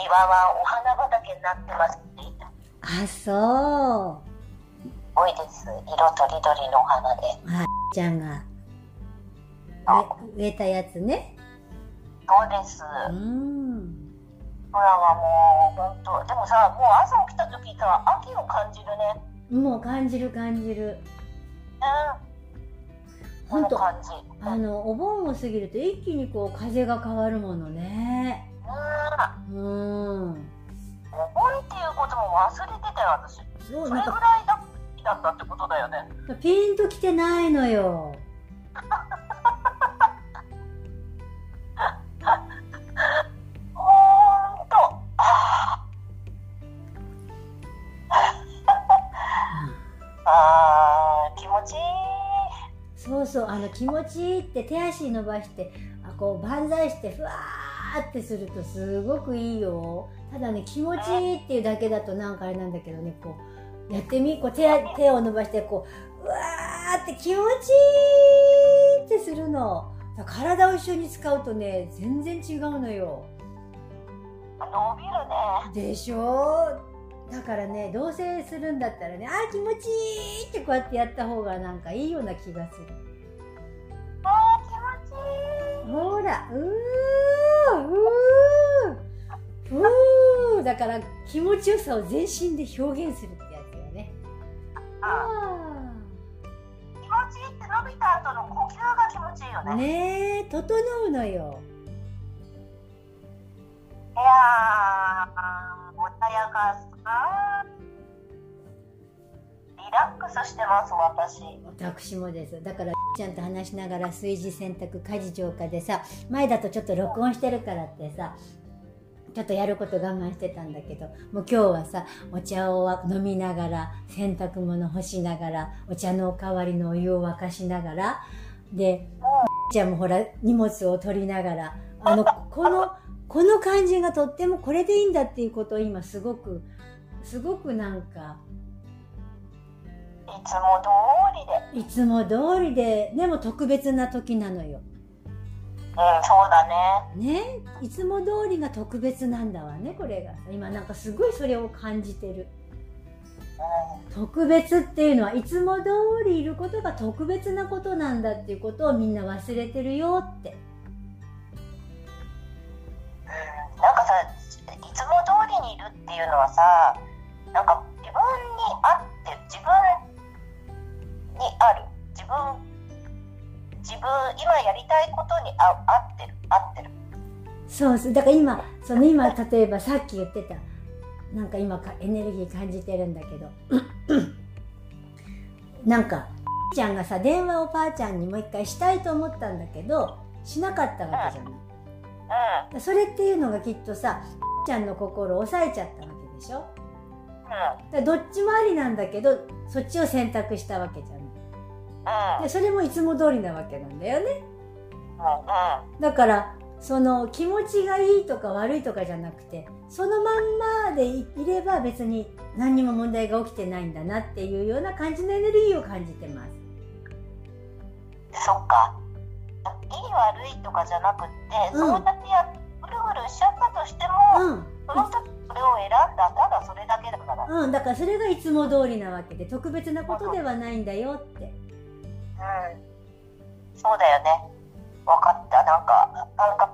庭はお花畑になってます。あそう。多いです。色とりどりのお花で。あちゃんが。植えたやつね。そうです。うん。空はもう本当でもさもう朝起きた時さ秋を感じるね。もう感じる感じる。うん。本当あのお盆を過ぎると一気にこう風が変わるものねうん。うん覚えっていうことも忘れてたよ私。そうそれぐらいだだったってことだよね。ピンときてないのよ。そうそうあの気持ちいいって手足伸ばしてあこう万歳してふわーってするとすごくいいよ。ただね気持ちいいっていうだけだとなんかあれなんだけどねこうやってみこう手手を伸ばしてこううわーって気持ちいいってするの。体を一緒に使うとね全然違うのよ。伸びるね。でしょ？だからね同棲するんだったらねあー気持ちいいってこうやってやった方がなんかいいような気がする。あー気持ちいい。ほら、うーうーうーだから気持ちよさを全身で表現するってやつよね。あ気持ちいいって伸びた後の呼吸が気持ちいいよあねねえ、整うのよ。いやー穏やかさリラックスしてます私私もです。だから、ちゃんと話しながら炊事洗濯家事浄化でさ、前だとちょっと録音してるからってさ、ちょっとやること我慢してたんだけど、もう今日はさ、お茶を飲みながら、洗濯物干しながら、お茶のお代わりのお湯を沸かしながら、で、ちゃんもほら、荷物を取りながら、あの、この、この感じがとってもこれでいいんだっていうことを今すごく、すごくなんか、いつも通りでいつも通りで、でも特別な時なのよ。うんそうだね。ね？いつも通りが特別なんだわねこれが。今なんかすごいそれを感じてる。うん。特別っていうのはいつも通りいることが特別なことなんだっていうことをみんな忘れてるよって。うん。なんかさいつも通りにいるっていうのはさそうそうだから今その今例えばさっき言ってたなんか今かエネルギー感じてるんだけど なんかちゃんがさ電話をばあちゃんにもう一回したいと思ったんだけどしなかったわけじゃない。うん。それっていうのがきっとさちゃんの心を抑えちゃったわけでしょ。うん。どっちもありなんだけどそっちを選択したわけじゃない。うん。でそれもいつも通りなわけなんだよね。だからその気持ちがいいとか悪いとかじゃなくてそのまんまでいいれば別に何にも問題が起きてないんだなっていうような感じのエネルギーを感じてます。そっか。いい悪いとかじゃなくって、うん。そうやってやぐるぐるしちゃったとしても、うん。その時それを選んだただそれだけだから、うん、うん、だからそれがいつも通りなわけで特別なことではないんだよって。そうだよね。分かった。なんか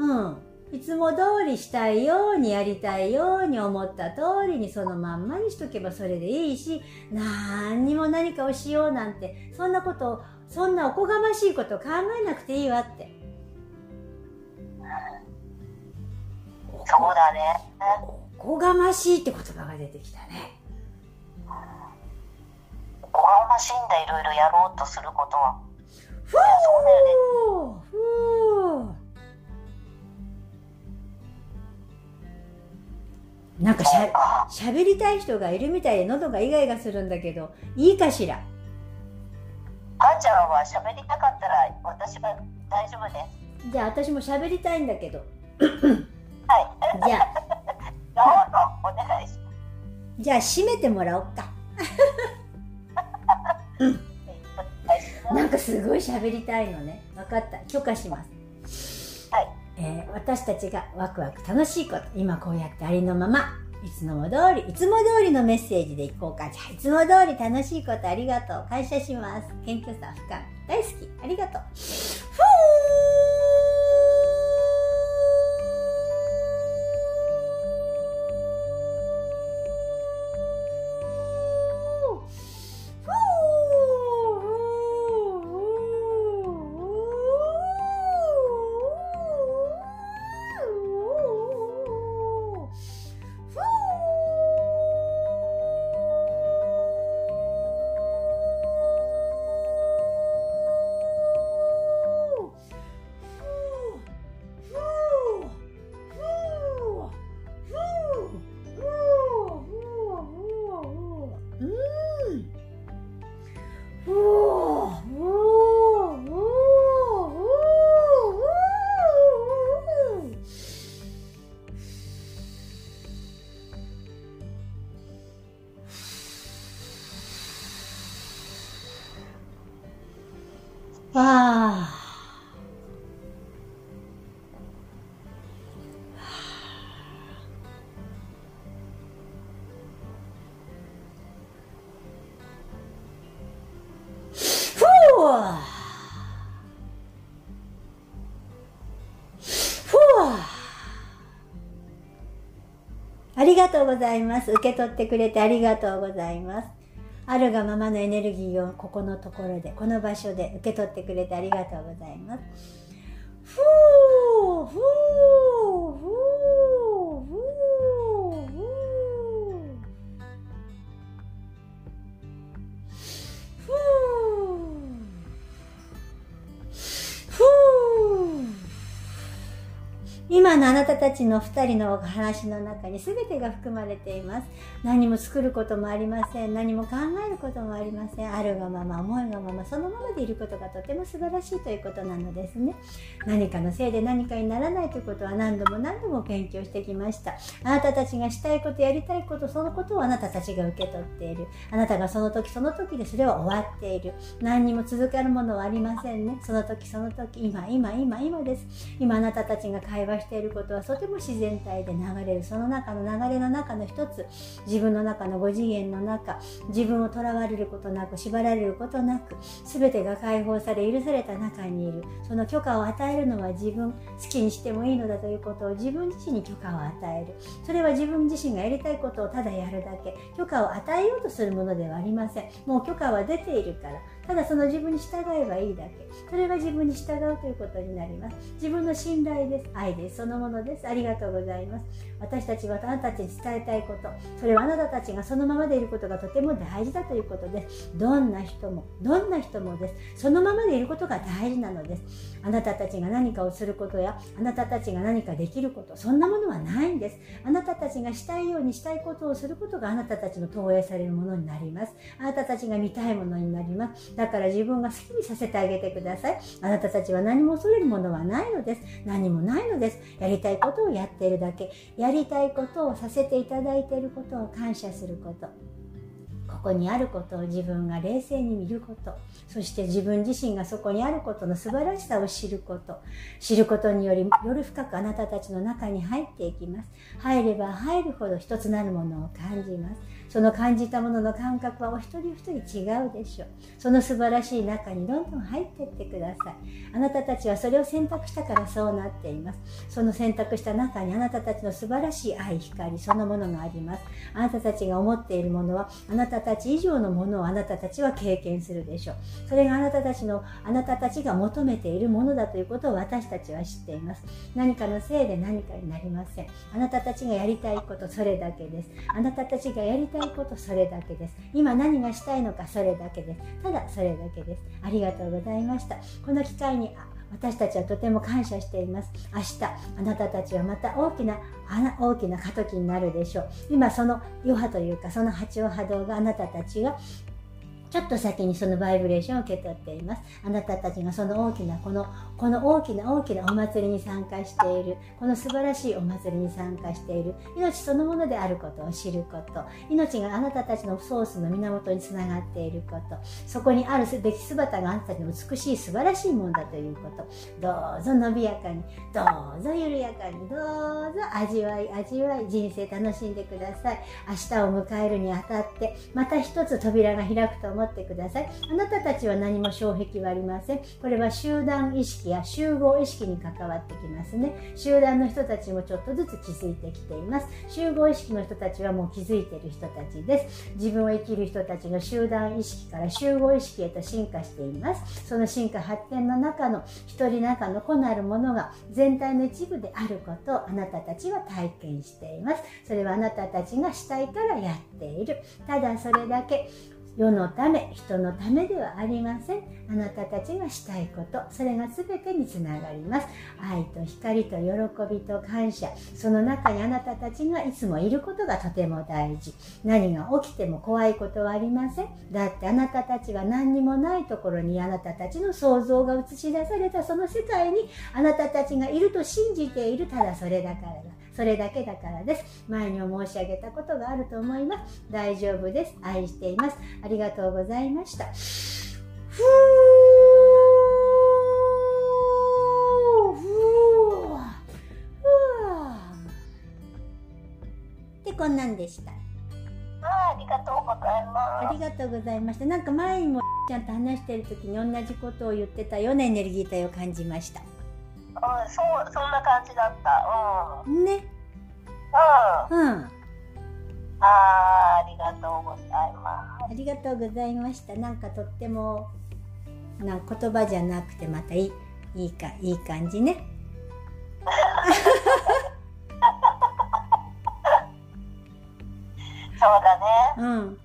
うん。いつも通りしたいようにやりたいように思った通りにそのまんまにしとけばそれでいいし、何にも何かをしようなんて、そんなこと、そんなおこがましいこと考えなくていいわって。そうだねおこがましいって言葉が出てきたね。おこがましいんだいろいろやろうとすることはふいやそうだよねーふーなんかしゃか喋りたい人がいるみたいで喉がイガイガするんだけど、いいかしら？母ちゃんは喋りたかったら私は大丈夫ですじゃあ私も喋りたいんだけど。はい じゃあ、どうぞお願いしまじゃあ閉めてもらおうか。なんかすごい喋りたいのね。分かった。許可します。えー、私たちがワクワク楽しいこと、今こうやってありのまま、いつも通り、いつも通りのメッセージでいこうか。じゃあ、いつも通り楽しいことありがとう。感謝します。謙虚さ、深み。大好き。ありがとう。ふーありがとうございます。受け取ってくれてありがとうございます。あるがままのエネルギーをここのところでこの場所で受け取ってくれてありがとうございますふーふーのあなたたちの2人のお話の中に全てが含まれています。何も作ることもありません。何も考えることもありません。あるがまま思いがままそのままでいることがとても素晴らしいということなのですね。何かのせいで何かにならないということは何度も何度も勉強してきました。あなたたちがしたいことやりたいことそのことをあなたたちが受け取っている。あなたがその時その時でそれは終わっている。何にも続かるものはありませんね。その時その時今今今今です。今あなたたちが会話しているいうことはとても自然体で流れる。その中の流れの中の一つ。自分の中の5次元の中。自分をとらわれることなく縛られることなく全てが解放され許された中にいる。その許可を与えるのは自分好きにしてもいいのだということを自分自身に許可を与える。それは自分自身がやりたいことをただやるだけ。許可を与えようとするものではありません。もう許可は出ているから。ただその自分に従えばいいだけ。それが自分に従うということになります。自分の信頼です。愛です。そのものです。ありがとうございます。私たちはあなたたちに伝えたいこと。それはあなたたちがそのままでいることがとても大事だということです。どんな人もどんな人もです。そのままでいることが大事なのです。あなたたちが何かをすることやあなたたちが何かできることそんなものはないんです。あなたたちがしたいようにしたいことをすることがあなたたちの投影されるものになります。あなたたちが見たいものになります。だから自分が好きにさせてあげてください。あなたたちは何も恐れるものはないのです。何もないのです。やりたいことをやっているだけ。やりたいことをさせていただいていることを感謝すること。ここにあることを自分が冷静に見ること。そして自分自身がそこにあることの素晴らしさを知ること。知ることによりより深くあなたたちの中に入っていきます。入れば入るほど一つなるものを感じます。その感じたものの感覚はお一人お一人違うでしょう。その素晴らしい中にどんどん入っていってください。あなたたちはそれを選択したからそうなっています。その選択した中にあなたたちの素晴らしい愛光そのものがあります。あなたたちが思っているものはあなたたち以上のものをあなたたちは経験するでしょう。それがあなたたちのあなたたちが求めているものだということを私たちは知っています。何かのせいで何かになりません。あなたたちがやりたいことそれだけです。あなたたちがやりたいことそれだけです。今何がしたいのかそれだけです。ただそれだけです。ありがとうございました。この機会に私たちはとても感謝しています。明日あなたたちはまた大きな大きな過渡期になるでしょう。今その余波というかその波長波動があなたたちがちょっと先にそのバイブレーションを受け取っています。あなたたちがその大きなこのこの大きな大きなお祭りに参加しているこの素晴らしいお祭りに参加している命そのものであることを知ること命があなたたちのソースの源につながっていることそこにあるべき姿があなたたちの美しい素晴らしいものだということどうぞ伸びやかにどうぞ緩やかにどうぞ味わい味わい人生楽しんでください。明日を迎えるにあたってまた一つ扉が開くと思ってください。あなたたちは何も障壁はありません。これは集団意識や集合意識に関わってきますね。集団の人たちもちょっとずつ気づいてきています。集合意識の人たちはもう気づいている人たちです。自分を生きる人たちの集団意識から集合意識へと進化しています。その進化発展の中の一人中の子なるものが全体の一部であることをあなたたちは体験しています。それはあなたたちがしたいからやっている。ただそれだけ世のため人のためではありません。あなたたちがしたいことそれが全てにつながります。愛と光と喜びと感謝。その中にあなたたちがいつもいることがとても大事。何が起きても怖いことはありません。だってあなたたちが何にもないところにあなたたちの想像が映し出されたその世界にあなたたちがいると信じているただそれだからだ。それだけだからです。前にも申し上げたことがあると思います。大丈夫です。愛しています。ありがとうございました。ふーふーで、こんなんでした。ありがとうございます。ありがとうございました。なんか前にもちゃんと話してる時に同じことを言ってたようなエネルギー体を感じました。うん、そう、そんな感じだった。うん。ね。うん。うん。あーありがとうございます。ありがとうございました。なんかとってもな言葉じゃなくてまたいいいいかいい感じね。そうだね。うん。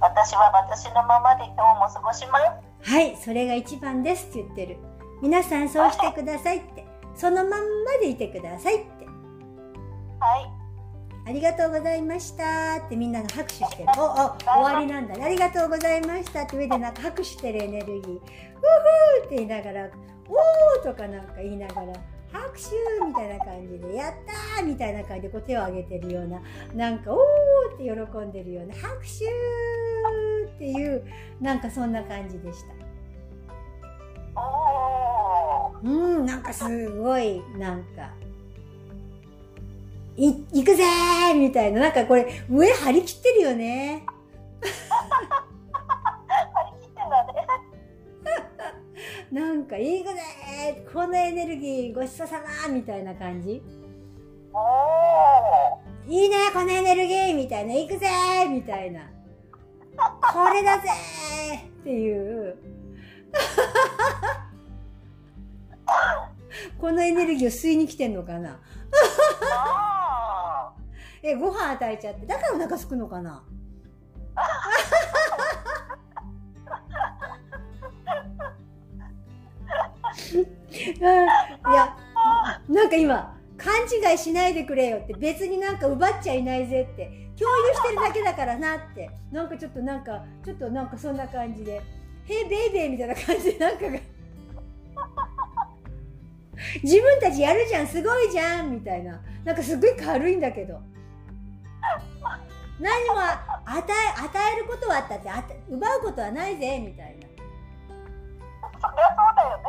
私は私のままで今日も過ごします。はい、それが一番ですって言ってる。皆さんそうしてくださいって。そのまんまでいてくださいって。はい。ありがとうございましたってみんなが拍手してる。お、お、終わりなんだね。ありがとうございましたって上でなんか拍手してるエネルギー。ウーフーって言いながら、おーとかなんか言いながら、拍手みたいな感じで、やったーみたいな感じでこう手を挙げてるような、なんか、おーって喜んでるような、拍手っていう、なんかそんな感じでした。うん、なんかすごい、なんか、い、行くぜーみたいな、なんかこれ、上張り切ってるよね。張り切ってんだね。なんか、行くぜーこのエネルギーごちそうさまみたいな感じ。おー。いいね、このエネルギーみたいな、行くぜーみたいな。これだぜーっていう。このエネルギーを吸いに来てんのかなあ え、ご飯与えちゃって。だからお腹空くのかな？いや、なんか今、勘違いしないでくれよって、別になんか奪っちゃいないぜって、共有してるだけだからなって、なんかちょっとなんか、ちょっとなんかそんな感じで、へいベイベーみたいな感じでなんかが、自分たちやるじゃん、すごいじゃんみたいな。なんかすごい軽いんだけど。何も与え与えることはあったってあた奪うことはないぜみたいなー。そりゃそうだよね。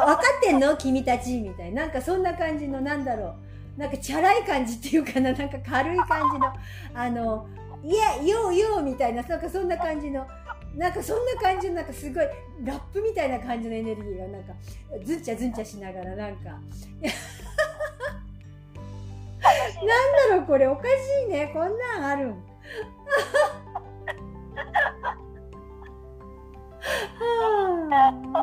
あ分かってんの？君たちみたいななんかそんな感じのなんだろうなんかチャラい感じっていうかななんか軽い感じのあのいやようようみたいななんかそんな感じのなんかそんな感じのなんかすごいラップみたいな感じのエネルギーがなんかずんちゃずんちゃしながらなんか。なんだろうこれおかしいね。こんなんあるん。は あ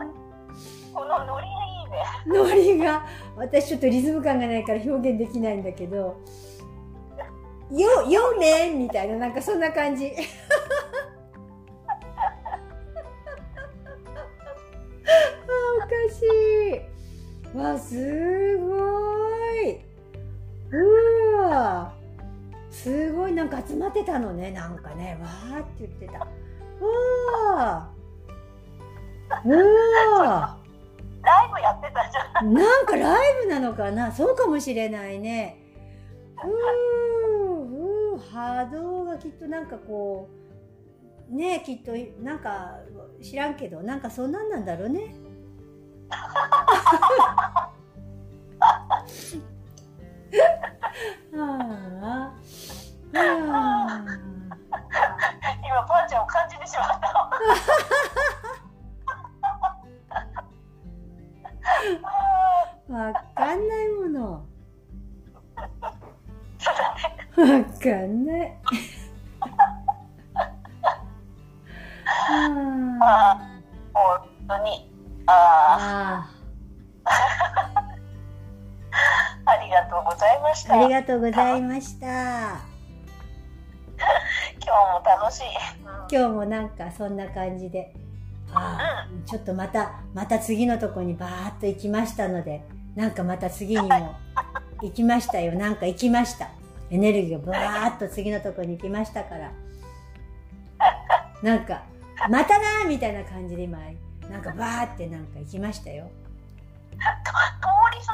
このノリがいいね。ノリが私ちょっとリズム感がないから表現できないんだけど「よよめん」みたいななんかそんな感じすごい。うわすごい。なんか集まってたのね。なんかね。わーって言ってた。うわー。うわライブやってたじゃん。ーなんかライブなのかな。そうかもしれないね。うー。うー。波動がきっとなんかこうねきっとなんか知らんけどなんかそんなんなんだろうねああああ今、パンちゃんを感じてしまった。わかんないもの。そうだね。わかんない。りがとうございました。今。日も楽しい。うん今日もなんかそんな感じで。ああちょっとまた、また次のとこにバーッと行きましたので、なんかまた次にも 行きましたよ。なんか行きました。エネルギーがバーッと次のとこに行きましたから。なんか、またなーみたいな感じで今、なんかバーってなんか行きましたよ。通りす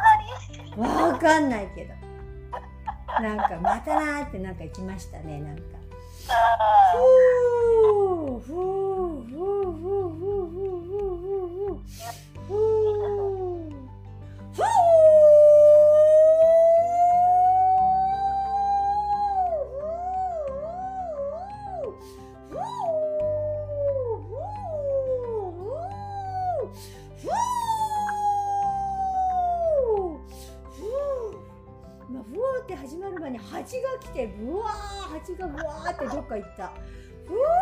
がり。わかんないけど。なんか、またなーってなんか行きましたね、なんか。あふー。ふーふーふーふーふーふーふーふーふーてブワー蜂がブワーってどっか行った。うわ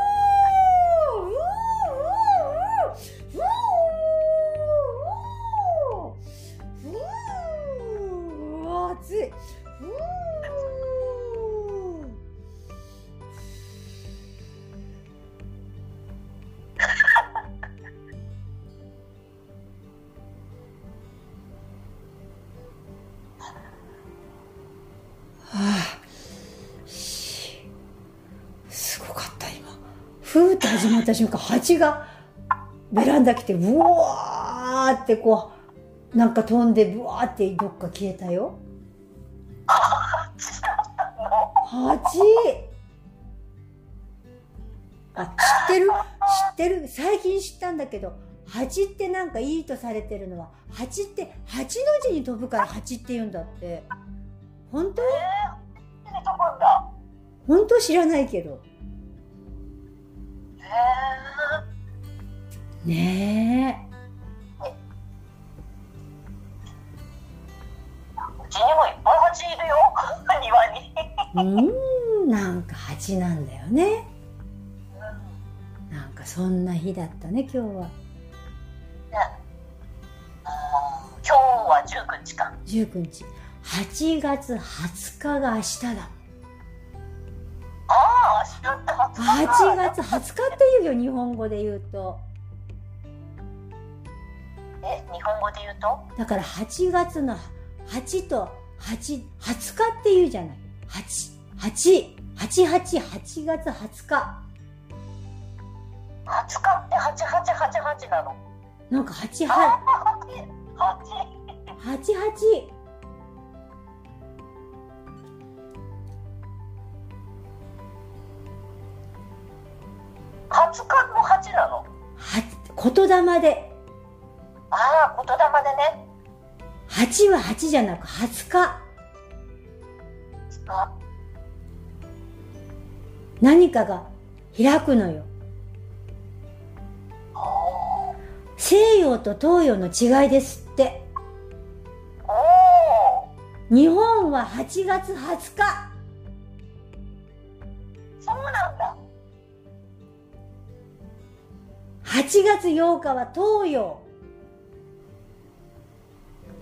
始まった瞬間蜂がベランダ来てブワーってこうなんか飛んでブワーってどっか消えたよ。蜂。あ知ってる？知ってる？最近知ったんだけど蜂ってなんかいいとされてるのは蜂って八の字に飛ぶから蜂って言うんだって。本当？う、えー。本当知らないけど。えねー、うちにもいっぱい蜂いるよ。庭に。えうーんなんか蜂なんだよね。うんなんかそんな日だったね今日は。今日は19日か。19日。8月20日が明日だ8月20日っていうよ日本語で言うと。え日本語で言うと？だから8月の8と820日っていうじゃない。8888月20日。20日って？8888なの？なんか88 88八冠八なの？は言霊で。ああ言霊でね。八は八じゃなく二十日何かが開くのよ。西洋と東洋の違いですって。日本は8月20日。8月8日は東洋。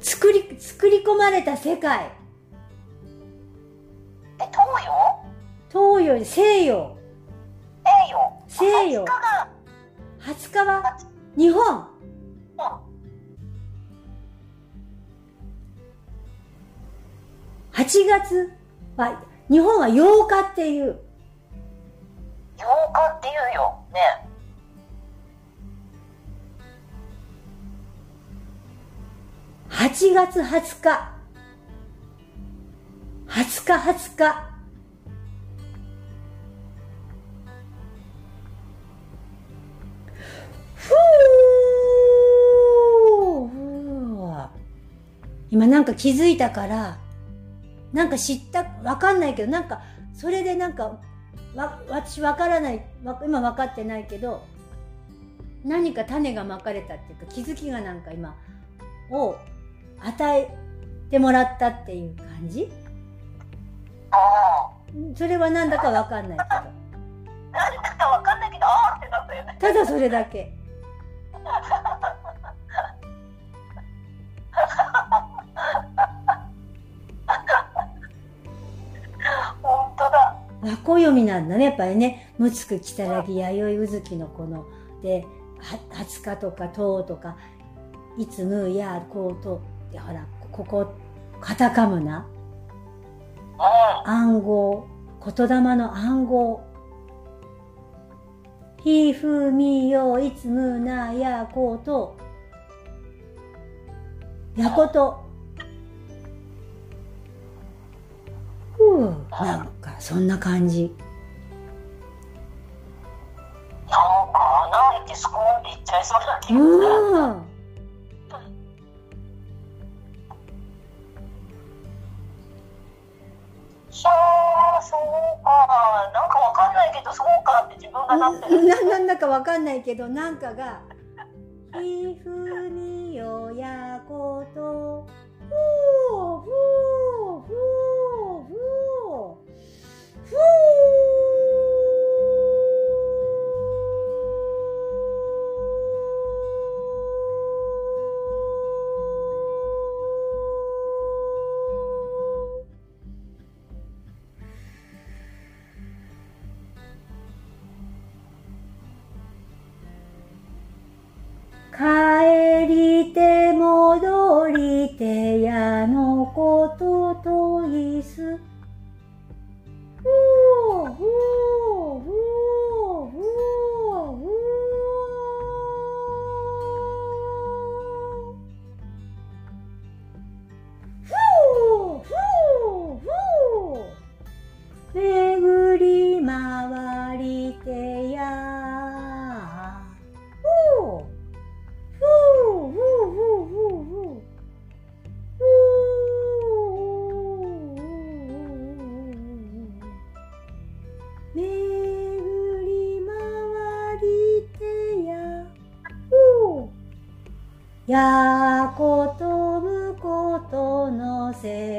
作り作り込まれた世界。え、東洋？東洋西洋。西洋。西洋。20日が、20日は日本。うん。8月は日本は8日っていう8月20日。20日20日。ふう今なんか気づいたから、なんか知った、わかんないけど、なんか、それでなんか、わ、私わからない、今わかってないけど、何か種がまかれたっていうか、気づきがなんか今、を与えてもらったっていう感じ？ああ。それはなんだかわかんないけど。なんだかわかんないけど、あーってなったよね。ただそれだけ。本当だ。和光読みなんだね、やっぱりね。むつくきたらぎ、弥生うずきのこの、で、は20日とか10とか、いつむやこうと、でほら、ここ、カタカムナ、うん。暗号、言霊の暗号。ひふみよいつむなやこうと、やこと。ふう、なんか、そんな感じ。なんか穴開いてスコーンっていっちゃいそうな気がする。うん。しゃー、そうか。なんかわかんないけど、そうかって自分がなってる。ななんだかわかんないけど、なんかが、ひふみよやこと、の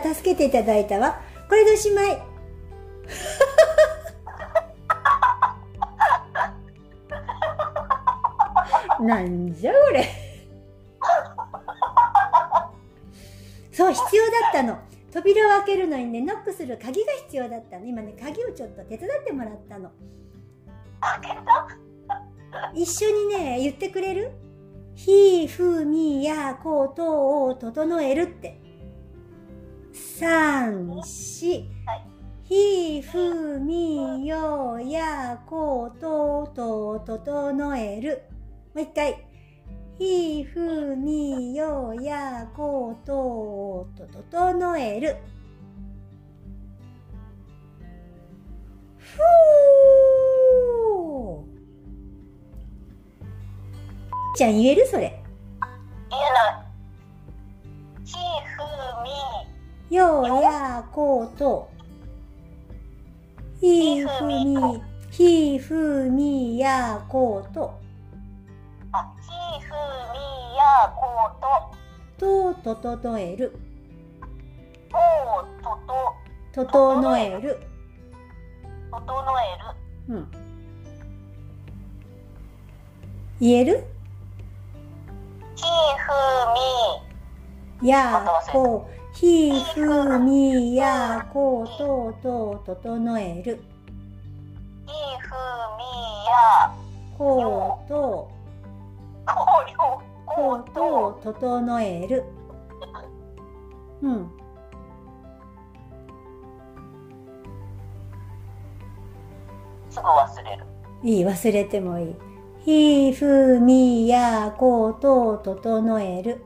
た。助けていただいたわ。これでおしまい。なんじゃこれ。そう、必要だったの。扉を開けるのにね、ノックする鍵が必要だったの。今ね、鍵をちょっと手伝ってもらったの。開けた？一緒にね、言ってくれる？ひ、ふ、み、や、こ、とを整えるって。三、四はい。ひ、ふ、み、よ、や、こ、と、と、整える。もう一回。ひ、ふ、み、よ、や、こ、と、と、整える。ふーちゃん言える？それ。言えない。ようやこうと。ひふみ、ひふみやこうと。あ、ひ、ふ、み、や、こうと、と、と整える。と、と、と、整える。整える。うん。言える？ひ、ふ、み、やこひふみやことと整える。ひふみやこと。こと整える。うん。すぐ忘れる。いい忘れてもいい。ひふみやこと整える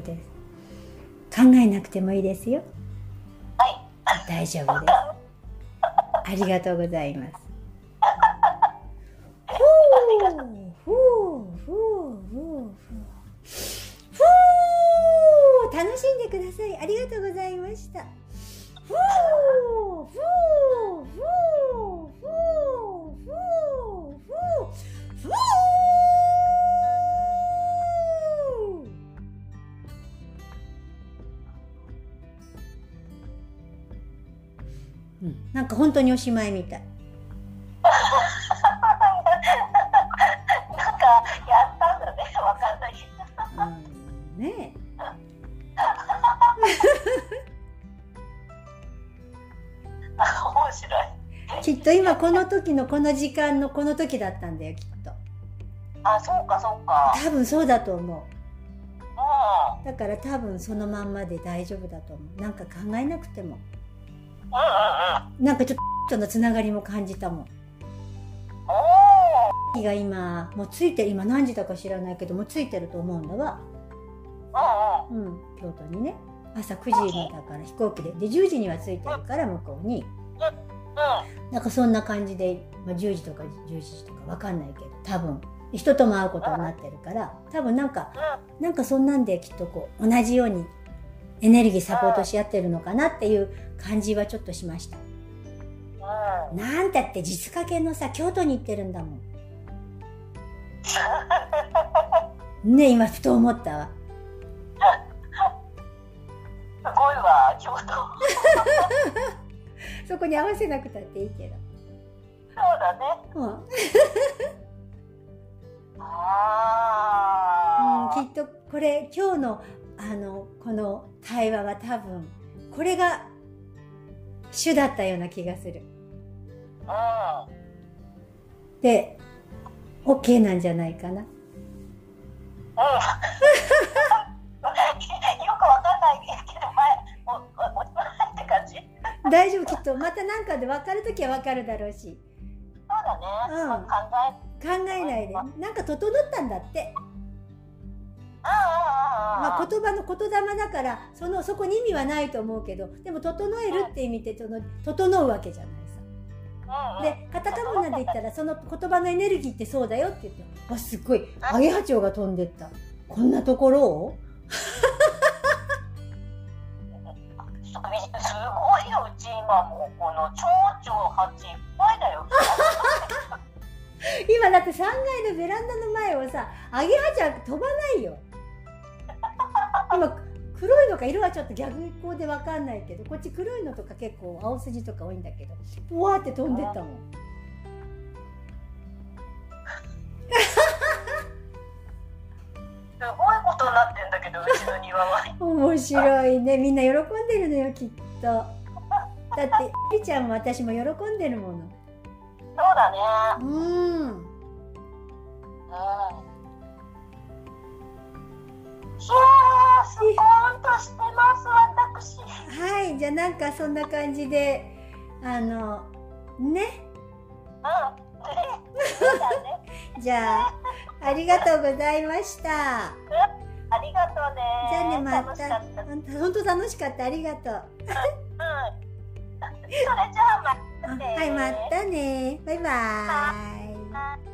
夫です。考えなくてもいいですよ。はい。大丈夫です。ありがとうございます。ふうふうふうふうふうふう楽しんでください。ありがとうございました。ふうふうなんか本当におしまいみたい。なんか、やったんだね。わかんないけど。うん、ね面白い。えきっと今この時のこの時間のこの時だったんだよきっとあ、そうか、そうか。多分そうだと思ううん。だから多分そのまんまで大丈夫だと思うなんか考えなくても。なんかちょっとのつながりも感じたもん。が今もうついてる。今何時だか知らないけどもうついてると思うんだわ。うん。京都にね。朝9時にだから飛行機で。で10時には着いてるから向こうに。うん。なんかそんな感じで、まあ、10時とか11時とかわかんないけど多分。人とも会うことになってるから。多分なんかうん。なんかそんなんできっとこう同じようにエネルギーサポートし合ってるのかなっていう感じはちょっとしましたうん。なんたって実家系のさ京都に行ってるんだもんね今ふと思ったわすごいわ、京都。そ うそこに合わせなくたっていいけどだね。うんあうん、きっとこれ今日のあのこの対話は多分これが主だったような気がする。で OK なんじゃないかなうん。よくわかんないけど、前、お、お、お、って感じ。そう大丈夫きっとまた何かで分かる時は分かるだろうしだね。うんまあ考え。考えないでなんか整ったんだって、まあ、言葉の言霊だからそのそこに意味はないと思うけどでも整えるって意味でその整うわけじゃないさ。でカタカナで言ったらその言葉のエネルギーってそうだよって言ってわすっごいアゲハチョウが飛んでった。こんなところを？すごいよ、うち今も。うこの蝶々蜂いっぱいだよ。今だって3階のベランダの前をさアゲハチョウ飛ばないよ。今黒いのか色はちょっと逆光で分かんないけどこっち黒いのとか結構青筋とか多いんだけどふわーって飛んでったもん すごいことになってんだけど、うちの庭は。面白いねみんな喜んでるのよきっとだってりちゃんも私も喜んでるものそうだね。うんうん。いやー、スコーンとしてます、私。はいじゃあなんかそんな感じであのね？うん。じゃあありがとうございましたありがとうね。じゃあねま楽したかった。うん。ほんと楽しかったありがとううん じゃあまたね はいまたねバイバーイ